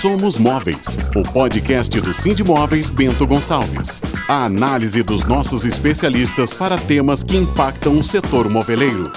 Somos Móveis, o podcast do Cindy Móveis Bento Gonçalves. A análise dos nossos especialistas para temas que impactam o setor moveleiro.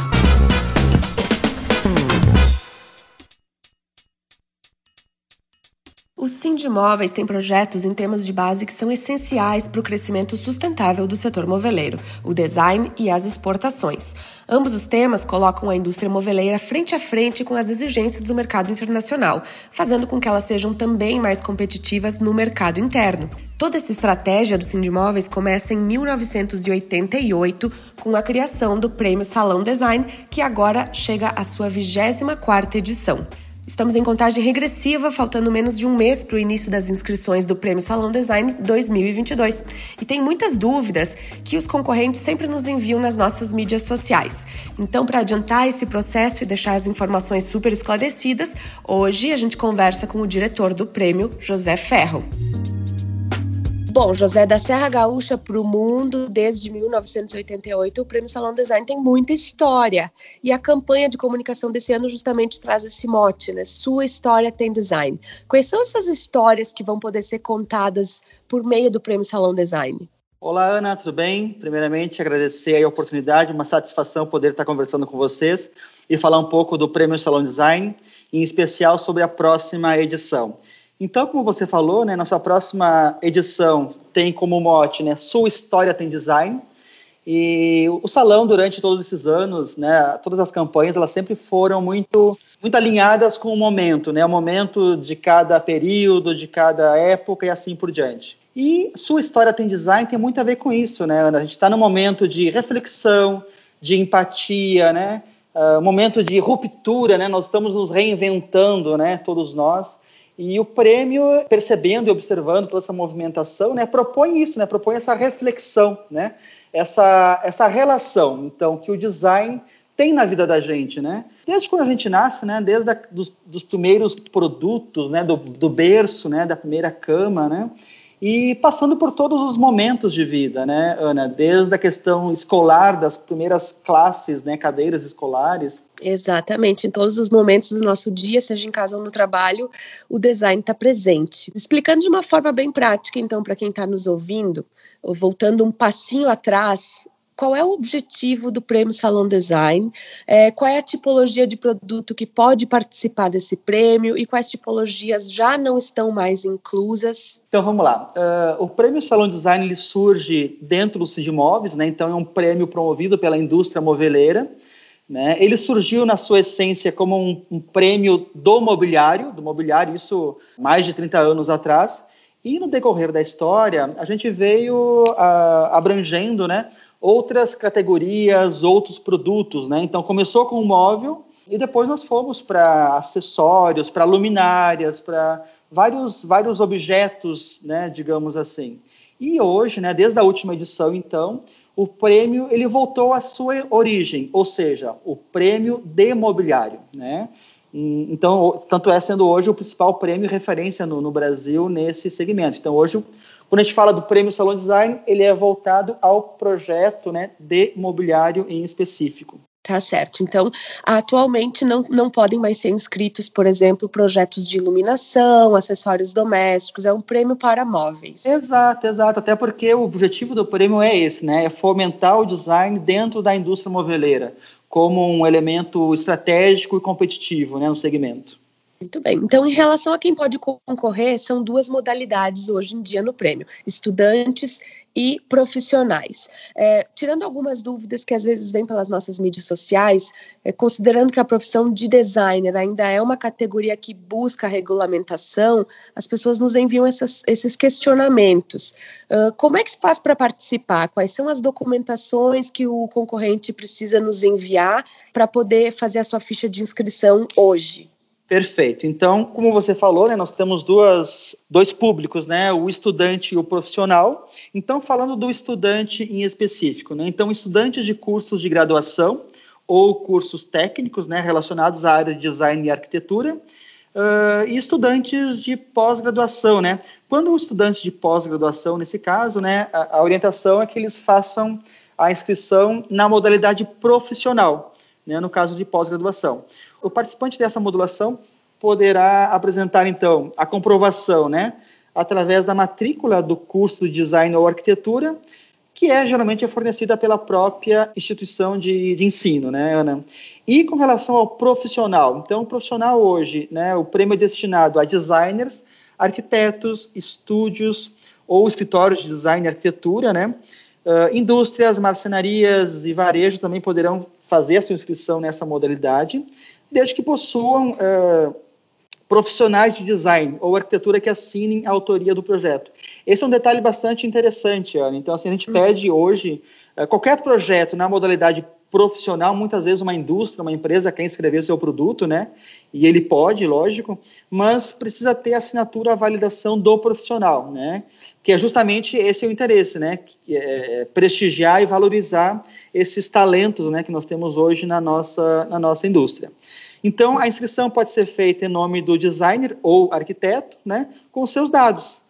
O Sindimóveis tem projetos em temas de base que são essenciais para o crescimento sustentável do setor moveleiro, o design e as exportações. Ambos os temas colocam a indústria moveleira frente a frente com as exigências do mercado internacional, fazendo com que elas sejam também mais competitivas no mercado interno. Toda essa estratégia do Sindimóveis começa em 1988 com a criação do Prêmio Salão Design, que agora chega à sua 24ª edição. Estamos em contagem regressiva, faltando menos de um mês para o início das inscrições do Prêmio Salão Design 2022. E tem muitas dúvidas que os concorrentes sempre nos enviam nas nossas mídias sociais. Então, para adiantar esse processo e deixar as informações super esclarecidas, hoje a gente conversa com o diretor do prêmio, José Ferro. Bom, José, da Serra Gaúcha para o mundo, desde 1988, o Prêmio Salão Design tem muita história. E a campanha de comunicação desse ano justamente traz esse mote, né? Sua história tem design. Quais são essas histórias que vão poder ser contadas por meio do Prêmio Salão Design? Olá, Ana, tudo bem? Primeiramente, agradecer a oportunidade, uma satisfação poder estar conversando com vocês e falar um pouco do Prêmio Salão Design, em especial sobre a próxima edição. Então, como você falou, né, nossa próxima edição tem como mote, né, sua história tem design. E o salão durante todos esses anos, né, todas as campanhas, elas sempre foram muito muito alinhadas com o momento, né, o momento de cada período, de cada época e assim por diante. E sua história tem design tem muito a ver com isso, né? A gente está no momento de reflexão, de empatia, né? Uh, momento de ruptura, né? Nós estamos nos reinventando, né? Todos nós. E o prêmio, percebendo e observando toda essa movimentação, né, propõe isso, né, propõe essa reflexão, né, essa, essa relação, então, que o design tem na vida da gente, né? Desde quando a gente nasce, né? Desde a, dos, dos primeiros produtos, né? Do, do berço, né? Da primeira cama, né? E passando por todos os momentos de vida, né, Ana? Desde a questão escolar, das primeiras classes, né, cadeiras escolares. Exatamente, em todos os momentos do nosso dia, seja em casa ou no trabalho, o design está presente. Explicando de uma forma bem prática, então, para quem está nos ouvindo, voltando um passinho atrás, qual é o objetivo do Prêmio Salão Design, é, qual é a tipologia de produto que pode participar desse prêmio e quais tipologias já não estão mais inclusas. Então vamos lá. Uh, o Prêmio Salão Design ele surge dentro do Sindimóveis, né? então é um prêmio promovido pela indústria moveleira. Né? Ele surgiu na sua essência como um, um prêmio do mobiliário, do mobiliário, isso mais de 30 anos atrás. E no decorrer da história, a gente veio uh, abrangendo né, outras categorias, outros produtos, né? Então começou com o móvel e depois nós fomos para acessórios, para luminárias, para vários vários objetos, né, digamos assim. E hoje, né, desde a última edição, então, o prêmio ele voltou à sua origem, ou seja, o prêmio de mobiliário, né? Então, tanto é sendo hoje o principal prêmio referência no, no Brasil nesse segmento. Então, hoje quando a gente fala do prêmio Salão Design, ele é voltado ao projeto né, de mobiliário em específico. Tá certo. Então, atualmente não, não podem mais ser inscritos, por exemplo, projetos de iluminação, acessórios domésticos, é um prêmio para móveis. Exato, exato. Até porque o objetivo do prêmio é esse, né? É fomentar o design dentro da indústria moveleira, como um elemento estratégico e competitivo né, no segmento. Muito bem. Então, em relação a quem pode concorrer, são duas modalidades hoje em dia no prêmio: estudantes e profissionais. É, tirando algumas dúvidas que às vezes vêm pelas nossas mídias sociais, é, considerando que a profissão de designer ainda é uma categoria que busca regulamentação, as pessoas nos enviam essas, esses questionamentos. Uh, como é que se faz para participar? Quais são as documentações que o concorrente precisa nos enviar para poder fazer a sua ficha de inscrição hoje? Perfeito. Então, como você falou, né, nós temos duas, dois públicos, né, o estudante e o profissional. Então, falando do estudante em específico, né, então estudantes de cursos de graduação ou cursos técnicos, né, relacionados à área de design e arquitetura, uh, e estudantes de pós-graduação, né. Quando o estudante de pós-graduação, nesse caso, né, a, a orientação é que eles façam a inscrição na modalidade profissional, né, no caso de pós-graduação o participante dessa modulação poderá apresentar, então, a comprovação, né, através da matrícula do curso de design ou arquitetura, que é geralmente é fornecida pela própria instituição de, de ensino, né, Ana? E com relação ao profissional, então, o profissional hoje, né, o prêmio é destinado a designers, arquitetos, estúdios ou escritórios de design e arquitetura, né? Uh, indústrias, marcenarias e varejo também poderão fazer a sua inscrição nessa modalidade, desde que possuam uh, profissionais de design ou arquitetura que assinem a autoria do projeto. Esse é um detalhe bastante interessante, Ana. Então, assim, a gente uhum. pede hoje uh, qualquer projeto na modalidade profissional, muitas vezes uma indústria, uma empresa quer inscrever o seu produto, né? E ele pode, lógico, mas precisa ter assinatura, a validação do profissional, né? Que é justamente esse o interesse, né? Que é, prestigiar e valorizar esses talentos, né? Que nós temos hoje na nossa, na nossa indústria. Então, a inscrição pode ser feita em nome do designer ou arquiteto, né? Com seus dados,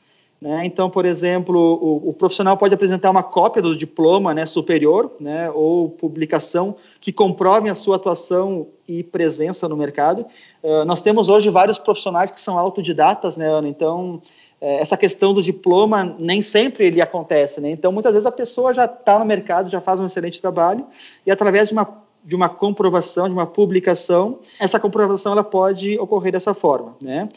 né? Então, por exemplo, o, o, profissional pode apresentar uma cópia do diploma né, superior né, ou publicação que comprovem a sua atuação e presença no mercado. Uh, nós temos hoje vários profissionais que são autodidatas, né, Ana? Então, essa questão do diploma nem sempre ele acontece. Né? Então, muitas vezes a pessoa já está no mercado, já faz um excelente trabalho e através de uma de uma comprovação, de uma publicação, essa comprovação ela pode ocorrer dessa forma, né?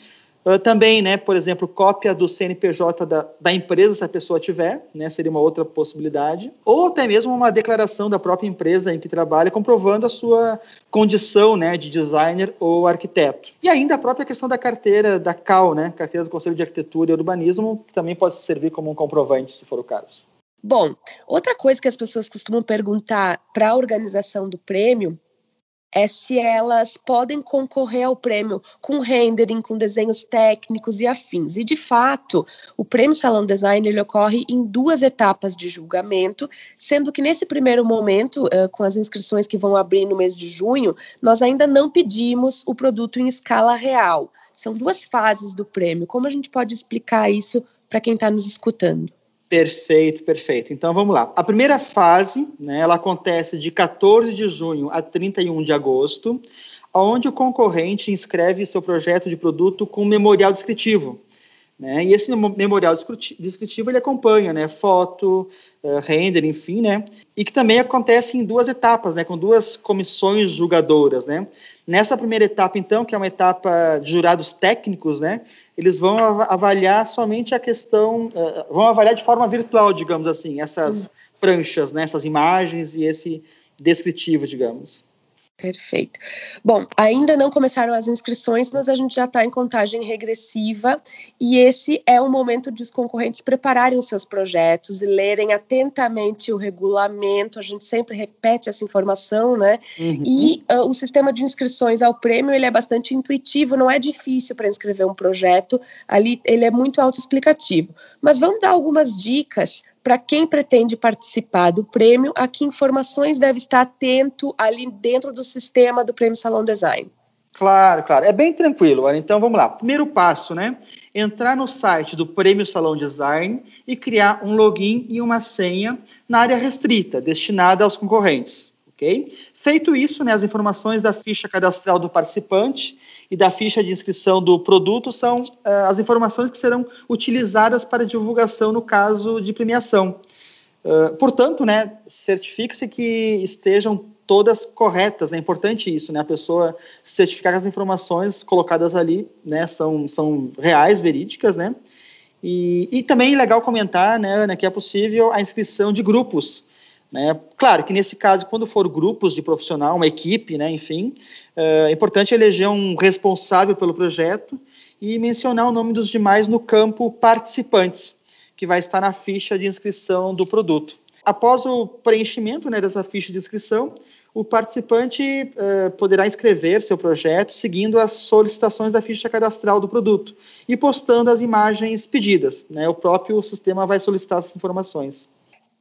Uh, também, né, por exemplo, cópia do CNPJ da, da empresa, se a pessoa tiver, né, seria uma outra possibilidade. Ou até mesmo uma declaração da própria empresa em que trabalha, comprovando a sua condição né, de designer ou arquiteto. E ainda a própria questão da carteira da CAL, né, Carteira do Conselho de Arquitetura e Urbanismo, que também pode servir como um comprovante, se for o caso. Bom, outra coisa que as pessoas costumam perguntar para a organização do prêmio é se elas podem concorrer ao prêmio com rendering, com desenhos técnicos e afins. E, de fato, o Prêmio Salão Design ele ocorre em duas etapas de julgamento, sendo que nesse primeiro momento, uh, com as inscrições que vão abrir no mês de junho, nós ainda não pedimos o produto em escala real. São duas fases do prêmio. Como a gente pode explicar isso para quem está nos escutando? Perfeito, perfeito. Então vamos lá. A primeira fase, né, ela acontece de 14 de junho a 31 de agosto, onde o concorrente inscreve seu projeto de produto com memorial descritivo. Né? E esse memorial descritivo ele acompanha né, foto, uh, render, enfim, né? e que também acontece em duas etapas, né, com duas comissões julgadoras. Né? Nessa primeira etapa, então, que é uma etapa de jurados técnicos, né, eles vão avaliar somente a questão, uh, vão avaliar de forma virtual, digamos assim, essas pranchas, né, essas imagens e esse descritivo, digamos. Perfeito. Bom, ainda não começaram as inscrições, mas a gente já está em contagem regressiva e esse é o momento de os concorrentes prepararem os seus projetos e lerem atentamente o regulamento. A gente sempre repete essa informação, né? Uhum. E uh, o sistema de inscrições ao prêmio ele é bastante intuitivo, não é difícil para inscrever um projeto. Ali ele é muito autoexplicativo. Mas vamos dar algumas dicas para quem pretende participar do prêmio, a que informações deve estar atento ali dentro do sistema do Prêmio Salão Design? Claro, claro. É bem tranquilo. Então vamos lá. Primeiro passo, né? Entrar no site do Prêmio Salão Design e criar um login e uma senha na área restrita, destinada aos concorrentes. Ok? Feito isso, né, as informações da ficha cadastral do participante e da ficha de inscrição do produto são uh, as informações que serão utilizadas para divulgação no caso de premiação. Uh, portanto, né, certifique-se que estejam todas corretas. É importante isso, né? A pessoa certificar que as informações colocadas ali, né, são, são reais, verídicas, né? E, e também é legal comentar, né, Ana, que é possível a inscrição de grupos né? Claro que nesse caso, quando for grupos de profissional, uma equipe, né, enfim, é importante eleger um responsável pelo projeto e mencionar o nome dos demais no campo participantes, que vai estar na ficha de inscrição do produto. Após o preenchimento né, dessa ficha de inscrição, o participante uh, poderá inscrever seu projeto seguindo as solicitações da ficha cadastral do produto e postando as imagens pedidas. Né? O próprio sistema vai solicitar essas informações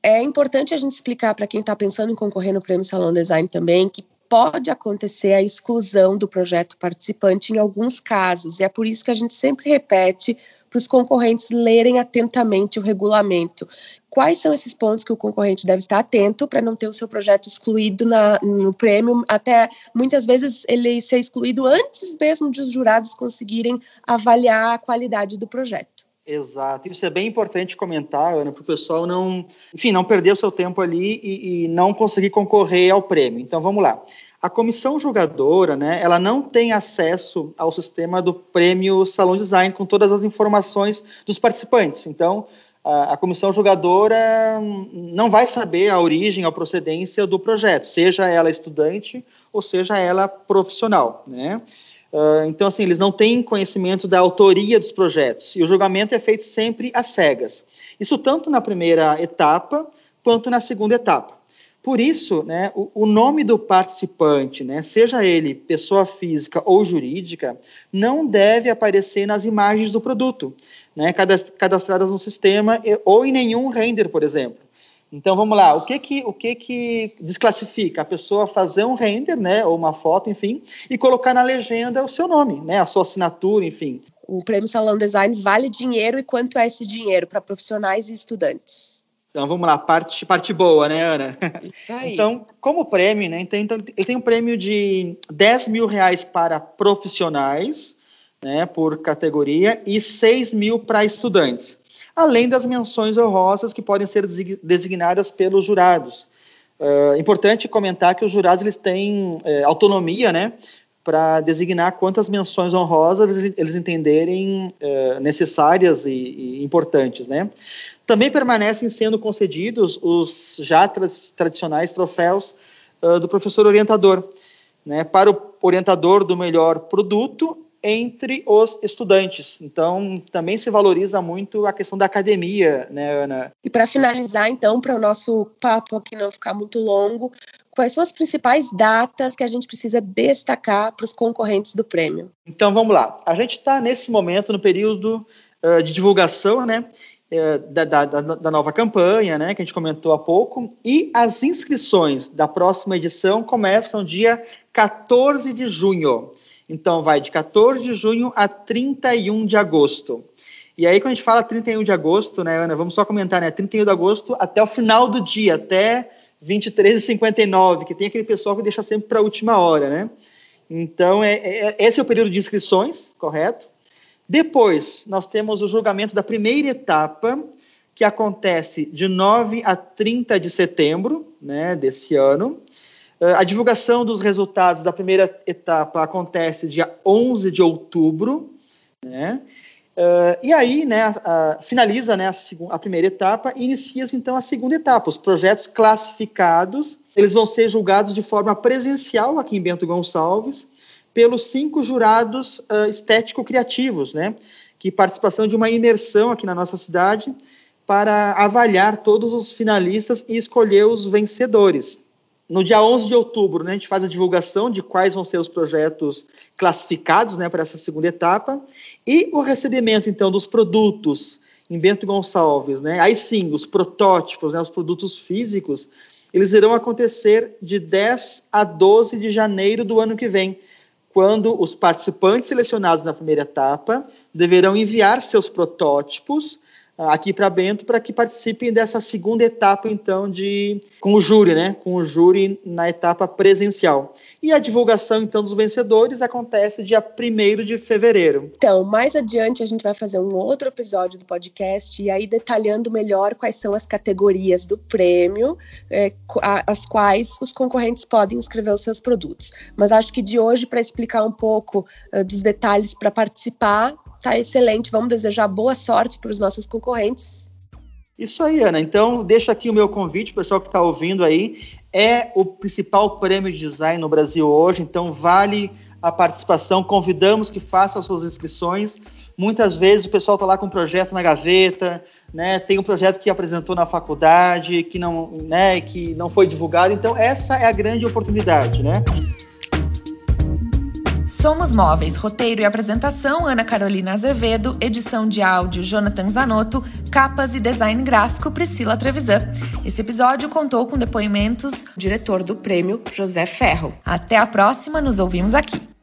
é importante a gente explicar para quem está pensando em concorrer no Prêmio Salão Design também que pode acontecer a exclusão do projeto participante em alguns casos, e é por isso que a gente sempre repete para os concorrentes lerem atentamente o regulamento. quais são esses pontos que o concorrente deve estar atento para não ter o seu projeto excluído na, no prêmio, até muitas vezes ele ser excluído antes mesmo de os jurados conseguirem avaliar a qualidade do projeto. Exato. Isso é bem importante comentar, Ana, para o pessoal não, enfim, não perder o seu tempo ali e, e, não conseguir concorrer ao prêmio. Então, vamos lá. A comissão julgadora, né, ela não tem acesso ao sistema do prêmio Salão Design com todas as informações dos participantes. Então, a, a comissão julgadora não vai saber a origem, a procedência do projeto, seja ela estudante ou seja ela profissional, né? Uh, então, assim, eles não têm conhecimento da autoria dos projetos e o julgamento é feito sempre às cegas. Isso tanto na primeira etapa quanto na segunda etapa. Por isso, né, o, o nome do participante, né, seja ele pessoa física ou jurídica, não deve aparecer nas imagens do produto, né, cadastradas no sistema ou em nenhum render, por exemplo. Então vamos lá, o que que o que que desclassifica a pessoa fazer um render, né, ou uma foto, enfim, e colocar na legenda o seu nome, né, a sua assinatura, enfim. O Prêmio Salão Design vale dinheiro e quanto é esse dinheiro para profissionais e estudantes? Então vamos lá, parte parte boa, né, Ana? Isso aí. Então, como prêmio, né, então, então ele tem um prêmio de 10 mil reais para profissionais, né, por categoria e 6 mil para estudantes além das menções honrosas que podem ser designadas pelos jurados. É importante comentar que os jurados eles têm é, autonomia, né, para designar quantas menções honrosas eles, eles entenderem é, necessárias e, e, importantes, né. Também permanecem sendo concedidos os já tra tradicionais troféus uh, do professor orientador, né, para o orientador do melhor produto entre os estudantes. Então, também se valoriza muito a questão da academia, né, Ana? E para finalizar, então, para o nosso papo aqui não ficar muito longo, quais são as principais datas que a gente precisa destacar para os concorrentes do prêmio? Então, vamos lá. A gente está, nesse momento, no período uh, de divulgação, né? Eh, da, da, da, nova campanha, né, que a gente comentou há pouco, e as inscrições da próxima edição começam dia 14 de junho. Então, vai de 14 de junho a 31 de agosto. E aí, quando a gente fala 31 de agosto, né, Ana, vamos só comentar, né, 31 de agosto até o final do dia, até 23h59, que tem aquele pessoal que deixa sempre para a última hora, né? Então, é, é, esse é o período de inscrições, correto? Depois, nós temos o julgamento da primeira etapa, que acontece de 9 a 30 de setembro né, desse ano. Eh, a divulgação dos resultados da primeira etapa acontece dia 11 de outubro, né? Uh, e aí, né, a, a, finaliza né, a, a, primeira etapa e inicia-se então a segunda etapa. Os projetos classificados, eles vão ser julgados de forma presencial aqui em Bento Gonçalves pelos cinco jurados uh, estético-criativos, né, que participação de uma imersão aqui na nossa cidade para avaliar todos os finalistas e escolher os vencedores. No dia 11 de outubro, né, a gente faz a divulgação de quais vão ser os projetos classificados né, para essa segunda etapa e o recebimento, então, dos produtos em Bento Gonçalves. Né, aí sim, os protótipos, né, os produtos físicos, eles irão acontecer de 10 a 12 de janeiro do ano que vem, quando os participantes selecionados na primeira etapa deverão enviar seus protótipos aqui para Bento para que participem dessa segunda etapa então de com o júri, né? Com o júri na etapa presencial. E a divulgação então dos vencedores acontece dia 1 de fevereiro. Então, mais adiante a gente vai fazer um outro episódio do podcast e aí detalhando melhor quais são as categorias do prêmio, é, as quais os concorrentes podem inscrever os seus produtos. Mas acho que de hoje para explicar um pouco uh, dos detalhes para participar, tá excelente. Vamos desejar boa sorte para os nossos concorrentes. Isso aí, Ana. Então, deixo aqui o meu convite, o pessoal que está ouvindo aí. É o principal prêmio de design no Brasil hoje, então vale a participação. Convidamos que façam suas inscrições. Muitas vezes o pessoal está lá com um projeto na gaveta, né? Tem um projeto que apresentou na faculdade, que não, né, que não foi divulgado. Então, essa é a grande oportunidade, né? Somos Móveis, roteiro e apresentação, Ana Carolina Azevedo, edição de áudio, Jonathan Zanotto, capas e design gráfico, Priscila Trevisan. Esse episódio contou com depoimentos do diretor do prêmio, José Ferro. Até a próxima, nos ouvimos aqui.